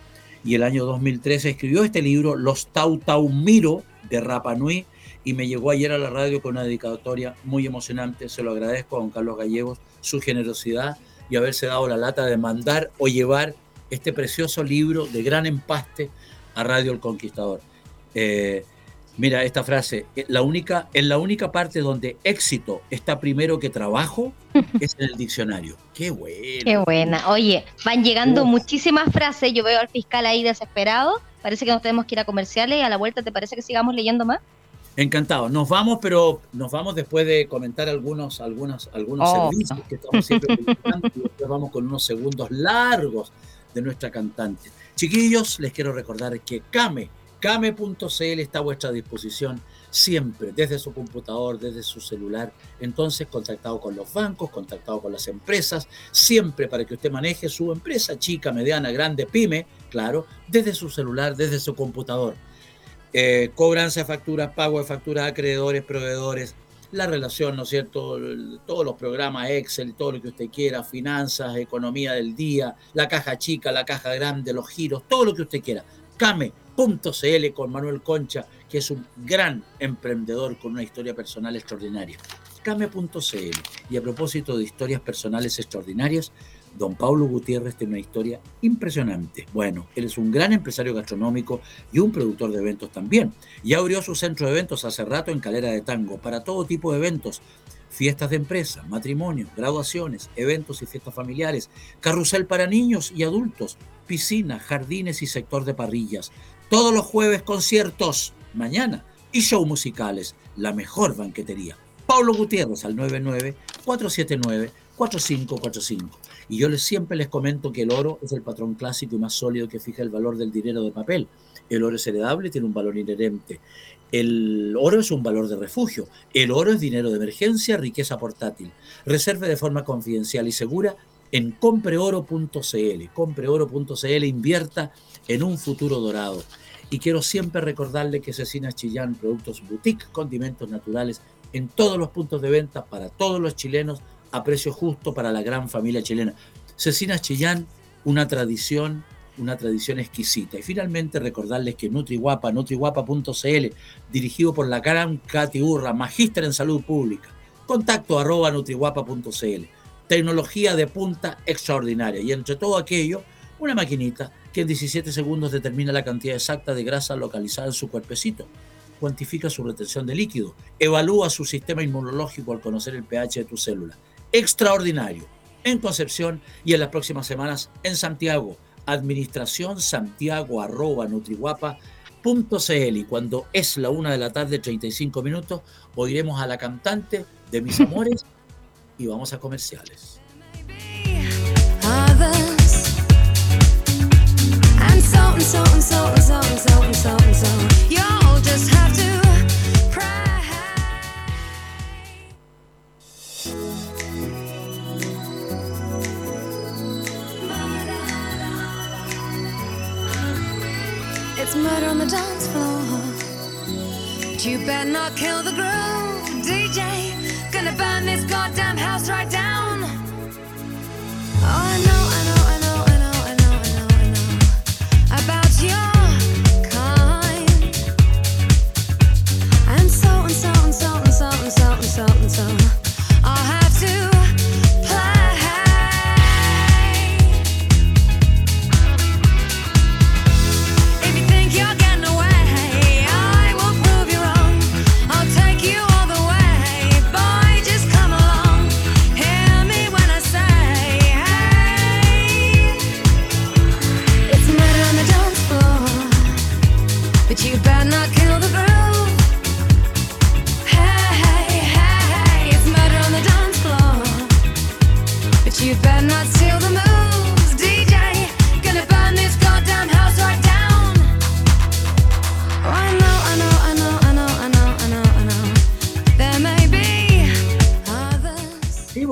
[SPEAKER 2] y el año 2013 escribió este libro, Los Tautaumiro de Rapa Nui, y me llegó ayer a la radio con una dedicatoria muy emocionante. Se lo agradezco a don Carlos Gallegos su generosidad y haberse dado la lata de mandar o llevar este precioso libro de gran empaste a Radio El Conquistador. Eh, mira esta frase, eh, la única, en la única parte donde éxito está primero que trabajo es en el diccionario. Qué bueno.
[SPEAKER 3] Qué buena. Oye, van llegando
[SPEAKER 2] Uf.
[SPEAKER 3] muchísimas frases. Yo veo al fiscal ahí desesperado. Parece que nos tenemos que ir a comerciales y a la vuelta, ¿te parece que sigamos leyendo más?
[SPEAKER 2] Encantado. Nos vamos, pero nos vamos después de comentar algunos, algunos, algunos
[SPEAKER 3] Oh,
[SPEAKER 2] servicios que estamos siempre publicando y después vamos con unos segundos largos de nuestra cantante. Chiquillos, les quiero recordar que Kame, kame.cl está a vuestra disposición siempre, desde su computador, desde su celular. Entonces, contactado con los bancos, contactado con las empresas, siempre para que usted maneje su empresa, chica, mediana, grande, pyme, claro, desde su celular, desde su computador eh, cobranza de facturas, pago de facturas acreedores, proveedores, la relación, ¿no es cierto? Todos los programas Excel, todo lo que usted quiera, finanzas, economía del día, la caja chica, la caja grande, los giros, todo lo que usted quiera. Came.cl con Manuel Concha, que es un gran emprendedor con una historia personal extraordinaria. Came.cl. Y a propósito de historias personales extraordinarias, don Paulo Gutiérrez tiene una historia impresionante. Bueno, él es un gran empresario gastronómico y un productor de eventos también. Ya abrió su centro de eventos hace rato en Calera de Tango para todo tipo de eventos. Fiestas de empresa, matrimonios, graduaciones, eventos y fiestas familiares, carrusel para niños y adultos, piscina, jardines y sector de parrillas. Todos los jueves conciertos, mañana, y show musicales, la mejor banquetería. Pablo Gutiérrez al 99-479-4545. Y yo les, siempre les comento que el oro es el patrón clásico y más sólido que fija el valor del dinero de papel. El oro es heredable y tiene un valor inherente. El oro es un valor de refugio. El oro es dinero de emergencia, riqueza portátil. Reserve de forma confidencial y segura en compreoro.cl. Compreoro.cl invierta en un futuro dorado. Y quiero siempre recordarle que Cecina Chillán, productos boutique, condimentos naturales, en todos los puntos de venta para todos los chilenos a precio justo para la gran familia chilena. Cecina Chillán, una tradición, una tradición exquisita. Y finalmente recordarles que NutriGuapa, nutriguapa.cl, dirigido por la gran Katy Urra, magíster en salud pública. Contacto arroba nutriguapa.cl. Tecnología de punta extraordinaria. Y entre todo aquello, una maquinita que en 17 segundos determina la cantidad exacta de grasa localizada en su cuerpecito cuantifica su retención de líquido, evalúa su sistema inmunológico al conocer el pH de tu célula. Extraordinario. En Concepción y en las próximas semanas en Santiago. Administración Santiago arroba nutriguapa.cl y cuando es la una de la tarde, 35 minutos, oiremos a la cantante de Mis Amores y vamos a comerciales.
[SPEAKER 1] Murder on the dance floor. But you better not kill the groove, DJ. Gonna burn this goddamn house right down. Oh,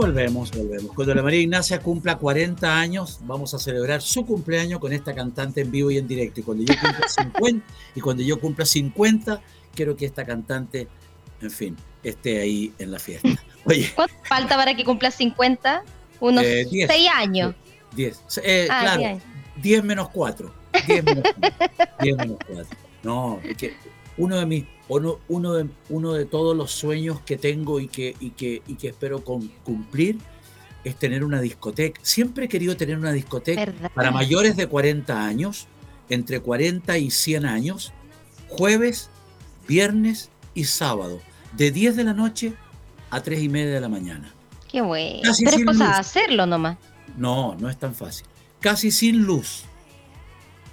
[SPEAKER 2] volvemos, volvemos. Cuando la María Ignacia cumpla 40 años, vamos a celebrar su cumpleaños con esta cantante en vivo y en directo. Y cuando yo cumpla 50, y cuando yo cumpla 50, quiero que esta cantante, en fin, esté ahí en la fiesta. Oye,
[SPEAKER 3] ¿Cuánto falta para que cumpla 50? Unos
[SPEAKER 2] Eh, 10.
[SPEAKER 3] 6 años.
[SPEAKER 2] 10. Eh,
[SPEAKER 3] Ah,
[SPEAKER 2] claro,
[SPEAKER 3] diez.
[SPEAKER 2] 10 menos 4. 10 menos 4. 10 menos 4. No, es que uno de mis, uno, uno de, uno de todos los sueños que tengo y que, y que, y que espero con- cumplir es tener una discoteca. Siempre he querido tener una discoteca
[SPEAKER 3] ¿Verdad?
[SPEAKER 2] para mayores de 40 años, entre 40 y 100 años, jueves, viernes y sábado, de 10 de la noche a 3 y media de la mañana.
[SPEAKER 3] Qué bueno.
[SPEAKER 2] Casi
[SPEAKER 3] Pero es cosa
[SPEAKER 2] luz.
[SPEAKER 3] hacerlo nomás.
[SPEAKER 2] No, no es tan fácil. Casi sin luz.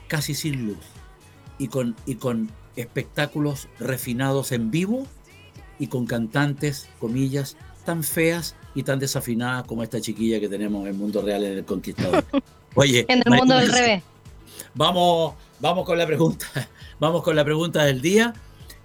[SPEAKER 2] Casi sin luz. Y con, y con espectáculos refinados en vivo y con cantantes, comillas, tan feas y tan desafinadas como esta chiquilla que tenemos en el mundo real en el Conquistador. Oye,
[SPEAKER 3] En el
[SPEAKER 2] María
[SPEAKER 3] mundo del revés.
[SPEAKER 2] Vamos, vamos con la pregunta. Vamos con la pregunta del día.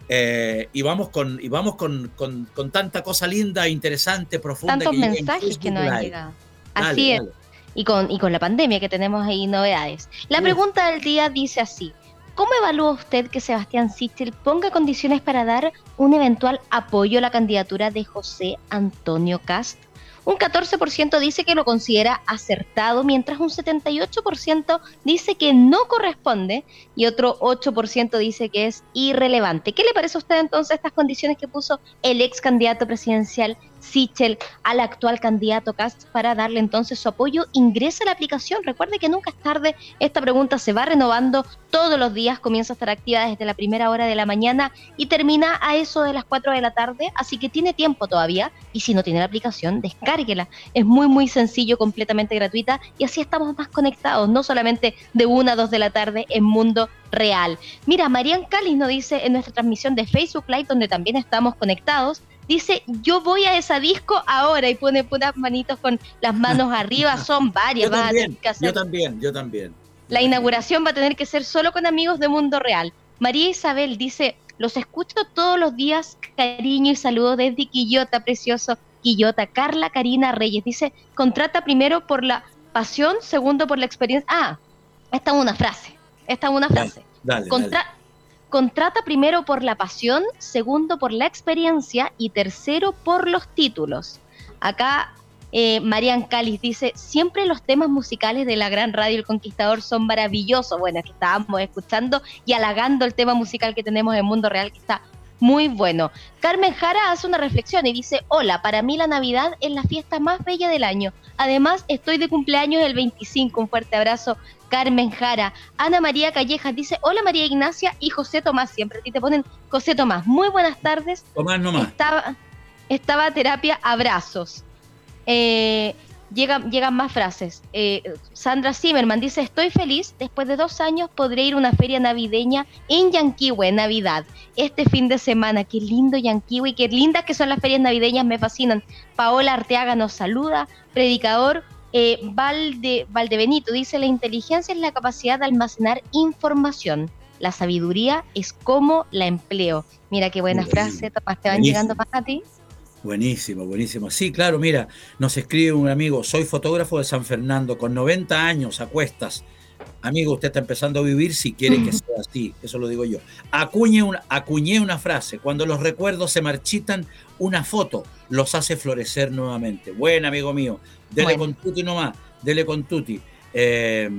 [SPEAKER 2] eh, y vamos con, y vamos con, con- con tanta cosa linda, interesante, profunda.
[SPEAKER 3] Tantos
[SPEAKER 2] que
[SPEAKER 3] mensajes que nos han llegado.
[SPEAKER 2] Dale,
[SPEAKER 3] Así es.
[SPEAKER 2] dale.
[SPEAKER 3] Y con, y con la pandemia que tenemos ahí novedades. La pregunta del día dice así. ¿Cómo evalúa usted que Sebastián Sichel ponga condiciones para dar un eventual apoyo a la candidatura de José Antonio Cast? Un 14% dice que lo considera acertado, mientras un 78% dice que no corresponde y otro 8% dice que es irrelevante. ¿Qué le parece a usted entonces estas condiciones que puso el ex candidato presidencial Sichel, al actual candidato Cast para darle entonces su apoyo, ingresa a la aplicación. Recuerde que nunca es tarde, esta pregunta se va renovando todos los días, comienza a estar activa desde la primera hora de la mañana y termina a eso de las 4 de la tarde, así que tiene tiempo todavía y si no tiene la aplicación, descárguela. Es muy muy sencillo, completamente gratuita y así estamos más conectados, no solamente de 1 a 2 de la tarde en mundo real. Mira, Marian Calis nos dice en nuestra transmisión de Facebook Live, donde también estamos conectados, dice, yo voy a esa disco ahora y pone puras manitos con las manos arriba, son varias.
[SPEAKER 2] Yo también,
[SPEAKER 3] tener que hacer-
[SPEAKER 2] yo también, yo también.
[SPEAKER 3] La inauguración va a tener que ser solo con amigos de Mundo Real. María Isabel dice, los escucho todos los días, cariño y saludo desde Quillota, precioso Quillota. Carla Karina Reyes dice, contrata primero por la pasión, segundo por la experiencia. Ah, esta es una frase, esta es una frase.
[SPEAKER 2] Dale,
[SPEAKER 3] Contra- Contrata primero por la pasión, segundo por la experiencia y tercero por los títulos. Acá eh, Marian Cáliz dice, siempre los temas musicales de la gran radio El Conquistador son maravillosos. Bueno, que estábamos escuchando y halagando el tema musical que tenemos en Mundo Real, que está muy bueno. Carmen Jara hace una reflexión y dice, hola, para mí la Navidad es la fiesta más bella del año. Además, estoy de cumpleaños el 25. Un fuerte abrazo, Carmen Jara. Ana María Callejas dice, hola María Ignacia y José Tomás. Siempre a ti te ponen José Tomás. Muy buenas tardes.
[SPEAKER 2] Tomás nomás.
[SPEAKER 3] Estaba, estaba terapia, abrazos. Eh, llegan, llegan más frases. Eh, Sandra Zimmerman dice, estoy feliz, después de dos años podré ir a una feria navideña en Yanquihue, Navidad, este fin de semana. Qué lindo Yanquihue, qué lindas que son las ferias navideñas, me fascinan. Paola Arteaga nos saluda, predicador. Eh, Valde, Valdebenito dice, la inteligencia es la capacidad de almacenar información. La sabiduría es cómo la empleo. Mira qué buena
[SPEAKER 2] Muy
[SPEAKER 3] frase, Tomás, te van
[SPEAKER 2] Buenísimo.
[SPEAKER 3] llegando más a ti.
[SPEAKER 2] Buenísimo, buenísimo. Sí, claro, mira, nos escribe un amigo, soy fotógrafo de San Fernando, con 90 años a cuestas. Amigo, usted está empezando a vivir si quiere que sea así, eso lo digo yo. Acuñe una, acuñé una frase, cuando los recuerdos se marchitan, una foto los hace florecer nuevamente. Buen amigo mío, dele
[SPEAKER 3] Bueno.
[SPEAKER 2] con tuti nomás, dele con tuti. Eh,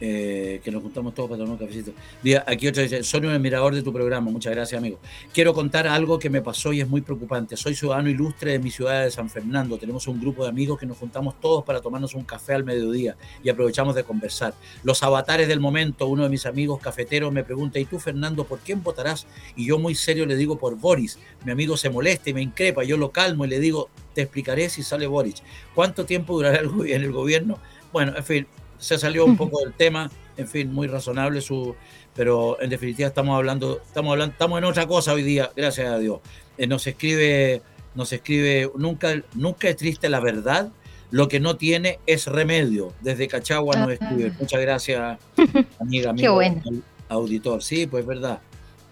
[SPEAKER 2] eh, que nos juntamos todos para tomar un cafecito. Diga, Aquí otro dice, soy un admirador de tu programa, muchas gracias amigo. Quiero contar algo que me pasó y es muy preocupante. Soy ciudadano ilustre de mi ciudad de San Fernando. Tenemos un grupo de amigos que nos juntamos todos para tomarnos un café al mediodía y aprovechamos de conversar. Los avatares del momento, uno de mis amigos cafeteros me pregunta, ¿y tú Fernando, por quién votarás? Y yo muy serio le digo por Boris. Mi amigo se molesta y me increpa, yo lo calmo y le digo, te explicaré si sale Boris. ¿Cuánto tiempo durará el, el gobierno? Bueno, en fin, se salió un poco del tema, en fin, muy razonable su, pero en definitiva estamos hablando, estamos hablando, estamos en otra cosa hoy día, gracias a Dios. Eh, nos escribe, nos escribe, nunca, nunca es triste la verdad, lo que no tiene es remedio. Desde Cachagua nos escribe. Muchas gracias, amiga, amigo,
[SPEAKER 3] bueno.
[SPEAKER 2] auditor. Sí, pues verdad.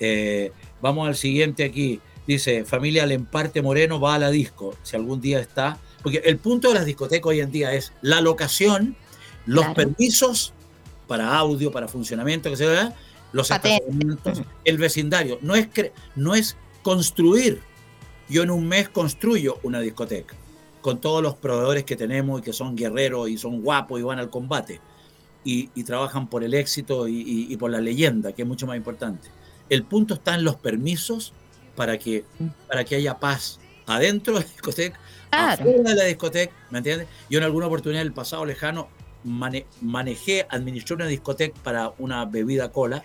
[SPEAKER 2] Eh, vamos al siguiente aquí. Dice, familia Lemparte Moreno va a la disco, si algún día está. Porque el punto de las discotecas hoy en día es la locación, los
[SPEAKER 3] Claro.
[SPEAKER 2] permisos para audio, para funcionamiento, que se vea, los estacionamientos, el vecindario. No es, no es construir. Yo en un mes construyo una discoteca con todos los proveedores que tenemos y que son guerreros y son guapos y van al combate y, y trabajan por el éxito y, y- y por la leyenda, que es mucho más importante. El punto está en los permisos para que, para que haya paz adentro de la discoteca,
[SPEAKER 3] Claro.
[SPEAKER 2] afuera de la discoteca, ¿me entiendes? Yo en alguna oportunidad del pasado lejano mane- manejé, administré una discoteca para una bebida cola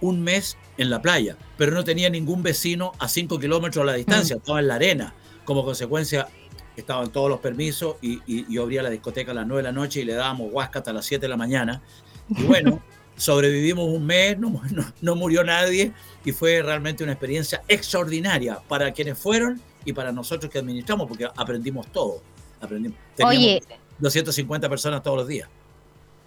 [SPEAKER 2] un mes en la playa, pero no tenía ningún vecino a 5 kilómetros a la distancia, estaba en la arena. Como consecuencia, estaban todos los permisos y, y- yo abría la discoteca a las 9 de la noche y le dábamos huasca hasta las 7 de la mañana. Y bueno, sobrevivimos un mes, no, no- no murió nadie y fue realmente una experiencia extraordinaria para quienes fueron y para nosotros que administramos, porque aprendimos todo. Aprendimos. Teníamos
[SPEAKER 3] Oye.
[SPEAKER 2] 250 personas todos los días.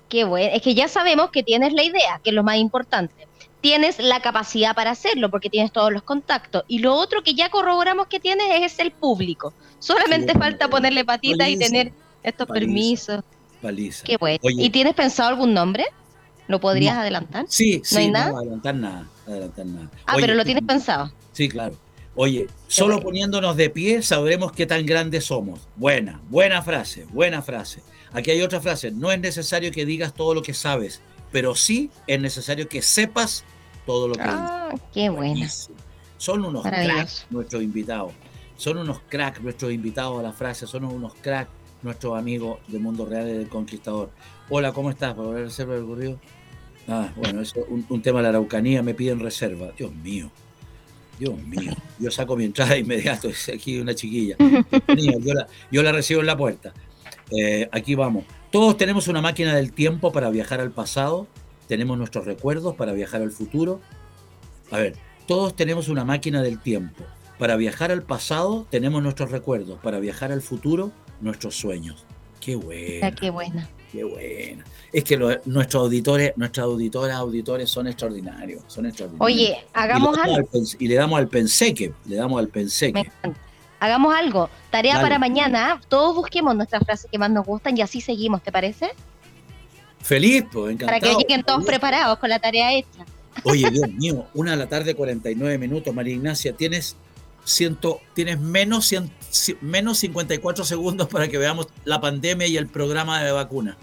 [SPEAKER 3] Qué bueno. Es que ya sabemos que tienes la idea, que es lo más importante. Tienes la capacidad para hacerlo porque tienes todos los contactos. Y lo otro que ya corroboramos que tienes es el público. Solamente
[SPEAKER 2] Sí.
[SPEAKER 3] falta ponerle patita y tener estos
[SPEAKER 2] Paliza.
[SPEAKER 3] permisos.
[SPEAKER 2] Paliza.
[SPEAKER 3] Qué bueno.
[SPEAKER 2] Oye,
[SPEAKER 3] ¿Y tienes pensado algún nombre? ¿Lo podrías
[SPEAKER 2] No.
[SPEAKER 3] adelantar?
[SPEAKER 2] Sí,
[SPEAKER 3] ¿No
[SPEAKER 2] sí,
[SPEAKER 3] hay
[SPEAKER 2] no,
[SPEAKER 3] nada?
[SPEAKER 2] adelantar nada, adelantar nada.
[SPEAKER 3] Ah,
[SPEAKER 2] Oye,
[SPEAKER 3] pero lo tienes pensado.
[SPEAKER 2] Sí, claro. Oye, solo poniéndonos de pie sabremos qué tan grandes somos. Buena, buena frase, buena frase. Aquí hay otra frase. No es necesario que digas todo lo que sabes, pero sí es necesario que sepas todo lo que dices.
[SPEAKER 3] Ah, qué buena.
[SPEAKER 2] Son unos cracks nuestros invitados. Son unos cracks nuestros invitados a la frase, son unos cracks nuestros amigos de Mundo Real y del Conquistador. Hola, ¿cómo estás? ¿Para volver a reserva del ocurrido? Ah, bueno, un, un tema de la Araucanía, me piden reserva. Dios mío. Dios mío, yo saco mi entrada de inmediato, es aquí una chiquilla. Yo la, yo la recibo en la puerta. Eh, aquí vamos. Todos tenemos una máquina del tiempo para viajar al pasado, tenemos nuestros recuerdos para viajar al futuro. A ver, todos tenemos una máquina del tiempo. Para viajar al pasado tenemos nuestros recuerdos, para viajar al futuro nuestros sueños. Qué bueno.
[SPEAKER 3] Qué buena.
[SPEAKER 2] Qué buena. Es que lo- nuestros auditores, nuestras auditoras, auditores son extraordinarios, son extraordinarios.
[SPEAKER 3] Oye, hagamos
[SPEAKER 2] y le damos
[SPEAKER 3] algo.
[SPEAKER 2] al y le damos al penseque, le damos al penseque.
[SPEAKER 3] Hagamos algo. Tarea
[SPEAKER 2] Dale.
[SPEAKER 3] para mañana. Todos busquemos nuestras frases que más nos gustan y así seguimos, ¿te parece?
[SPEAKER 2] Feliz, pues,
[SPEAKER 3] Para que
[SPEAKER 2] encantado.
[SPEAKER 3] lleguen todos preparados con la tarea hecha.
[SPEAKER 2] Oye, Dios mío, una de la tarde, 49 minutos, María Ignacia, tienes, ciento, tienes menos, cien- ci- menos 54 segundos para que veamos la pandemia y el programa de vacuna.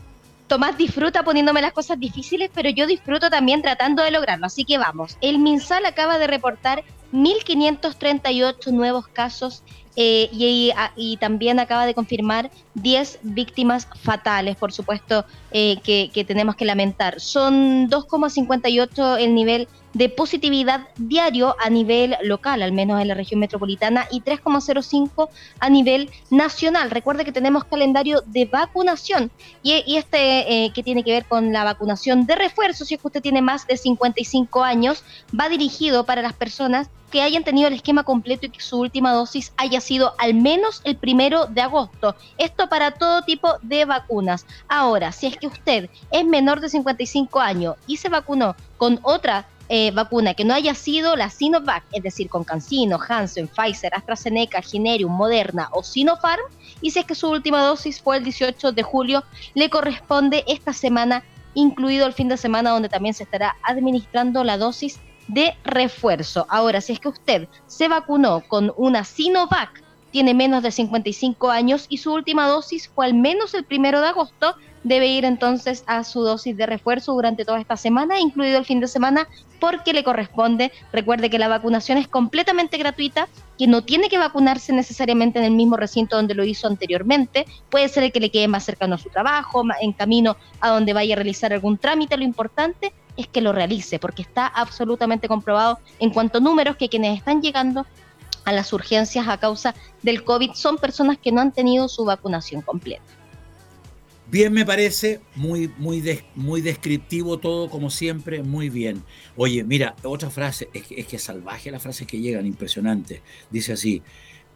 [SPEAKER 3] Tomás disfruta poniéndome las cosas difíciles, pero yo disfruto también tratando de lograrlo. Así que vamos. El MinSal acaba de reportar 1.538 nuevos casos eh, y, y también acaba de confirmar 10 víctimas fatales, por supuesto, eh, que, que tenemos que lamentar. Son 2,58 el nivel de positividad diario a nivel local, al menos en la región metropolitana, y 3,05 a nivel nacional. Recuerde que tenemos calendario de vacunación y, este eh, que tiene que ver con la vacunación de refuerzo, si es que usted tiene más de 55 años, va dirigido para las personas que hayan tenido el esquema completo y que su última dosis haya sido al menos el primero de agosto. Esto para todo tipo de vacunas. Ahora, si es que usted es menor de 55 años y se vacunó con otra eh, vacuna que no haya sido la Sinovac, es decir, con CanSino, Janssen, Pfizer, AstraZeneca, Generium, Moderna o Sinopharm, y si es que su última dosis fue el 18 de julio, le corresponde esta semana, incluido el fin de semana, donde también se estará administrando la dosis de refuerzo. Ahora, si es que usted se vacunó con una Sinovac, tiene menos de 55 años y su última dosis fue al menos el primero de agosto, debe ir entonces a su dosis de refuerzo durante toda esta semana, incluido el fin de semana, porque le corresponde. Recuerde que la vacunación es completamente gratuita, que no tiene que vacunarse necesariamente en el mismo recinto donde lo hizo anteriormente. Puede ser que le quede más cercano a su trabajo, en camino a donde vaya a realizar algún trámite. Lo importante es que lo realice, porque está absolutamente comprobado en cuanto a números que quienes están llegando a las urgencias a causa del COVID son personas que no han tenido su vacunación completa.
[SPEAKER 2] Bien me parece, muy, muy, muy descriptivo todo, como siempre, muy bien. Oye, mira, otra frase, es que es, que salvaje las frases que llegan, impresionante. Dice así,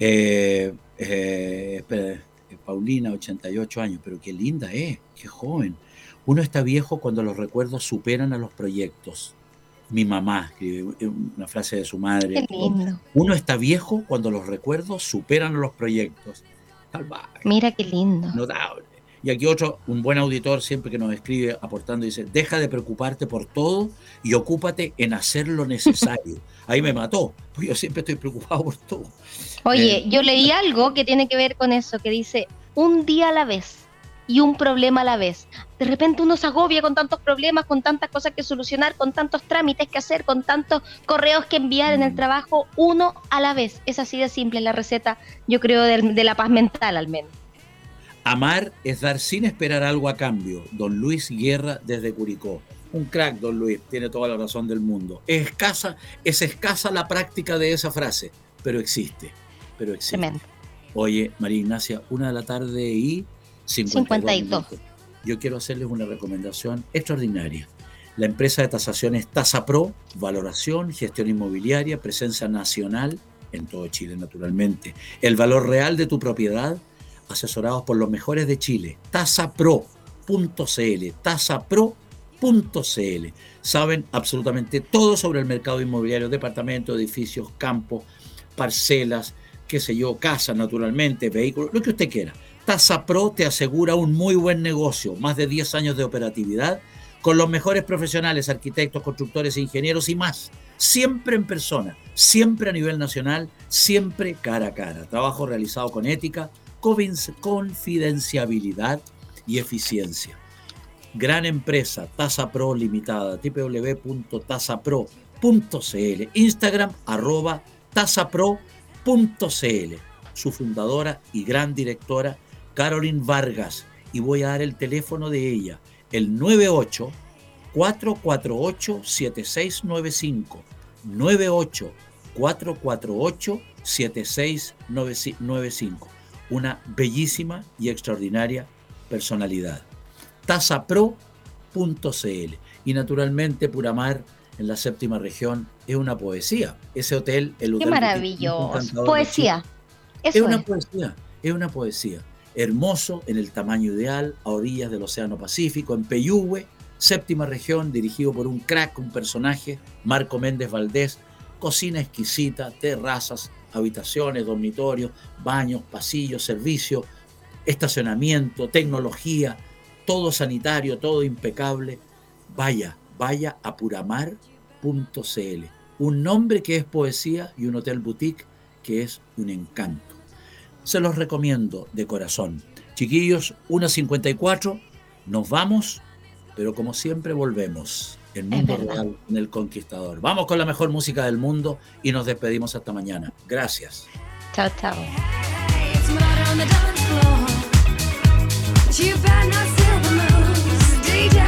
[SPEAKER 2] eh, eh, espera, eh, Paulina, 88 años, pero qué linda es, qué joven. Uno está viejo cuando los recuerdos superan a los proyectos. Mi mamá, escribe una frase de su madre.
[SPEAKER 3] Qué lindo.
[SPEAKER 2] Uno está viejo cuando los recuerdos superan los proyectos. Salvaje.
[SPEAKER 3] Mira qué lindo.
[SPEAKER 2] Notable. Y aquí otro, un buen auditor siempre que nos escribe aportando, dice, deja de preocuparte por todo y ocúpate en hacer lo necesario. Ahí me mató, pues yo siempre estoy preocupado por todo.
[SPEAKER 3] Oye,
[SPEAKER 2] Eh,
[SPEAKER 3] yo leí algo que tiene que ver con eso, que dice un día a la vez y un problema a la vez. De repente uno se agobia con tantos problemas, con tantas cosas que solucionar, con tantos trámites que hacer, con tantos correos que enviar en el trabajo, uno a la vez. Es así de simple la receta, yo creo, de, la paz mental al menos.
[SPEAKER 2] Amar es dar sin esperar algo a cambio. Don Luis Guerra desde Curicó. Un crack, don Luis, tiene toda la razón del mundo. Es escasa, es escasa la práctica de esa frase, pero existe. Pero existe.
[SPEAKER 3] Tremendo.
[SPEAKER 2] Oye, María Ignacia, una de la tarde y 52.
[SPEAKER 3] 52.
[SPEAKER 2] minutos. Yo quiero hacerles una recomendación extraordinaria. La empresa de tasaciones Tasa Pro, valoración, gestión inmobiliaria, presencia nacional en todo Chile, naturalmente. El valor real de tu propiedad, asesorados por los mejores de Chile. Tasapro.cl, tasapro.cl. Saben absolutamente todo sobre el mercado inmobiliario, departamentos, edificios, campos, parcelas, qué sé yo, casas naturalmente, vehículos, lo que usted quiera. Tasa Pro te asegura un muy buen negocio, más de 10 años de operatividad, con los mejores profesionales, arquitectos, constructores, ingenieros y más. Siempre en persona, siempre a nivel nacional, siempre cara a cara. Trabajo realizado con ética, confidenciabilidad y eficiencia. Gran empresa, Tasa Pro Limitada, www.tasapro.cl, Instagram arroba tasapro.cl. su fundadora y gran directora, Carolyn Vargas. Y voy a dar el teléfono de ella, el 98 448 7695. 98 448 7695. Una bellísima y extraordinaria personalidad. tasapro.cl. Y naturalmente Puramar en la séptima región es una poesía. Ese hotel, el hotel
[SPEAKER 3] Qué maravilloso. Poesía.
[SPEAKER 2] es una poesía, es una poesía. Hermoso, en el tamaño ideal, a orillas del Océano Pacífico, en Peyúgue, séptima región, dirigido por un crack, un personaje, Marco Méndez Valdés, cocina exquisita, terrazas, habitaciones, dormitorios, baños, pasillos, servicios, estacionamiento, tecnología, todo sanitario, todo impecable. Vaya, vaya a puramar.cl. Un nombre que es poesía y un hotel boutique que es un encanto. Se los recomiendo de corazón. Chiquillos, 1.54, nos vamos, pero como siempre volvemos. El mundo real en el conquistador. Vamos con la mejor música del mundo y nos despedimos hasta mañana. Gracias.
[SPEAKER 3] Chao, chao.
[SPEAKER 1] You better not steal the moves, DJ.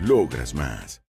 [SPEAKER 10] Logras más.